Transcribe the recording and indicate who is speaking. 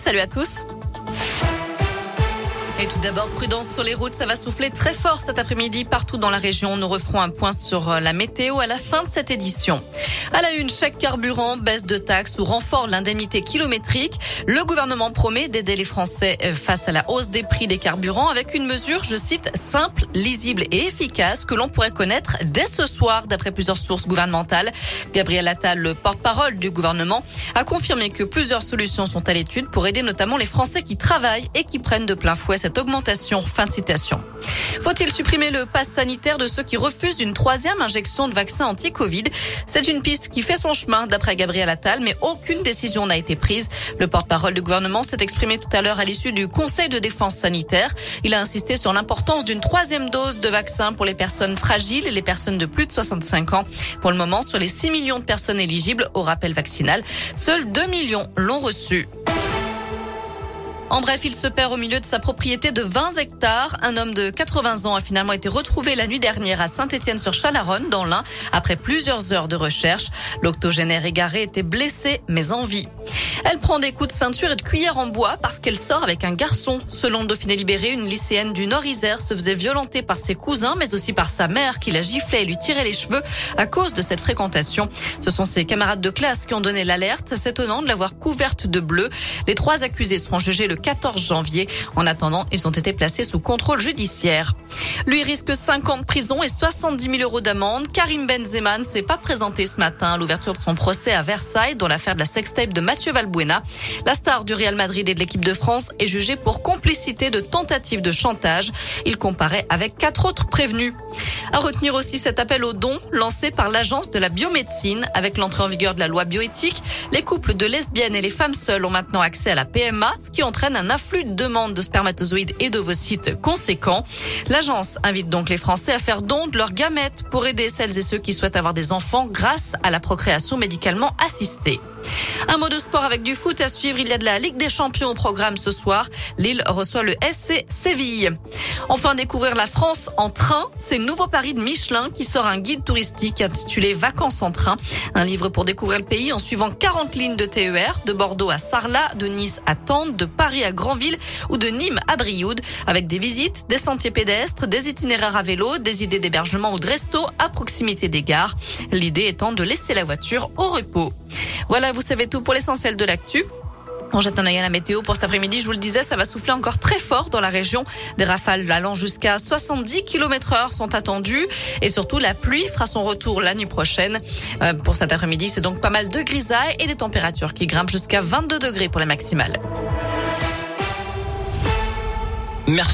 Speaker 1: Salut à tous. Et tout d'abord, prudence sur les routes. Ça va souffler très fort cet après-midi partout dans la région. Nous referons un point sur euh, la météo à la fin de cette édition. À la une, chèque carburant, baisse de taxes ou renfort l'indemnité kilométrique. Le gouvernement promet d'aider les Français euh, face à la hausse des prix des carburants avec une mesure, je cite, simple, lisible et efficace que l'on pourrait connaître dès ce soir d'après plusieurs sources gouvernementales. Gabriel Attal, le porte-parole du gouvernement, a confirmé que plusieurs solutions sont à l'étude pour aider notamment les Français qui travaillent et qui prennent de plein fouet cette augmentation. Fin citation. Faut-il supprimer le pass sanitaire de ceux qui refusent une troisième injection de vaccin anti-Covid? C'est une piste qui fait son chemin d'après Gabriel Attal, mais aucune décision n'a été prise. Le porte-parole du gouvernement s'est exprimé tout à l'heure à l'issue du Conseil de défense sanitaire. Il a insisté sur l'importance d'une troisième dose de vaccin pour les personnes fragiles et les personnes de plus de 65 ans. Pour le moment, sur les 6 millions de personnes éligibles au rappel vaccinal, seuls 2 millions l'ont reçu. En bref, il se perd au milieu de sa propriété de 20 hectares. Un homme de 80 ans a finalement été retrouvé la nuit dernière à Saint-Étienne-sur-Chalaronne, dans l'Ain, après plusieurs heures de recherche. L'octogénaire égaré était blessé, mais en vie. Elle prend des coups de ceinture et de cuillère en bois parce qu'elle sort avec un garçon. Selon Dauphiné Libéré, une lycéenne du Nord-Isère se faisait violenter par ses cousins, mais aussi par sa mère qui la giflait et lui tirait les cheveux à cause de cette fréquentation. Ce sont ses camarades de classe qui ont donné l'alerte, s'étonnant de l'avoir couverte de bleu. Les trois accusés seront jugés le 14 janvier. En attendant, ils ont été placés sous contrôle judiciaire. Lui risque 5 ans de prison et 70 000 euros d'amende. Karim Benzema ne s'est pas présenté ce matin à l'ouverture de son procès à Versailles dans l'affaire de la sextape de Mathieu Valbuena. La star du Real Madrid et de l'équipe de France est jugée pour complicité de tentative de chantage. Il comparaît avec quatre autres prévenus. À retenir aussi cet appel aux dons lancé par l'Agence de la biomédecine. Avec l'entrée en vigueur de la loi bioéthique, les couples de lesbiennes et les femmes seules ont maintenant accès à la PMA, ce qui entraîne un afflux de demandes de spermatozoïdes et d'ovocytes conséquent. L'agence invite donc les Français à faire don de leurs gamètes pour aider celles et ceux qui souhaitent avoir des enfants grâce à la procréation médicalement assistée. Un mot de sport avec du foot à suivre. Il y a de la Ligue des Champions au programme ce soir. Lille reçoit le FC Séville. Enfin, découvrir la France en train. C'est nouveau pari de Michelin qui sort un guide touristique intitulé Vacances en train. Un livre pour découvrir le pays en suivant 40 lignes de TER de Bordeaux à Sarlat, de Nice à Tende, de Paris à Granville ou de Nîmes à Brioude avec des visites, des sentiers pédestres, des itinéraires à vélo, des idées d'hébergement ou de resto à proximité des gares. L'idée étant de laisser la voiture au repos. Voilà, vous savez tout pour l'essentiel de l'actu. On jette un œil à la météo pour cet après-midi. Je vous le disais, ça va souffler encore très fort dans la région. Des rafales allant jusqu'à 70 km heure sont attendues. Et surtout, la pluie fera son retour la nuit prochaine. Euh, pour cet après-midi, c'est donc pas mal de grisailles et des températures qui grimpent jusqu'à 22 degrés pour les maximales.
Speaker 2: Merci.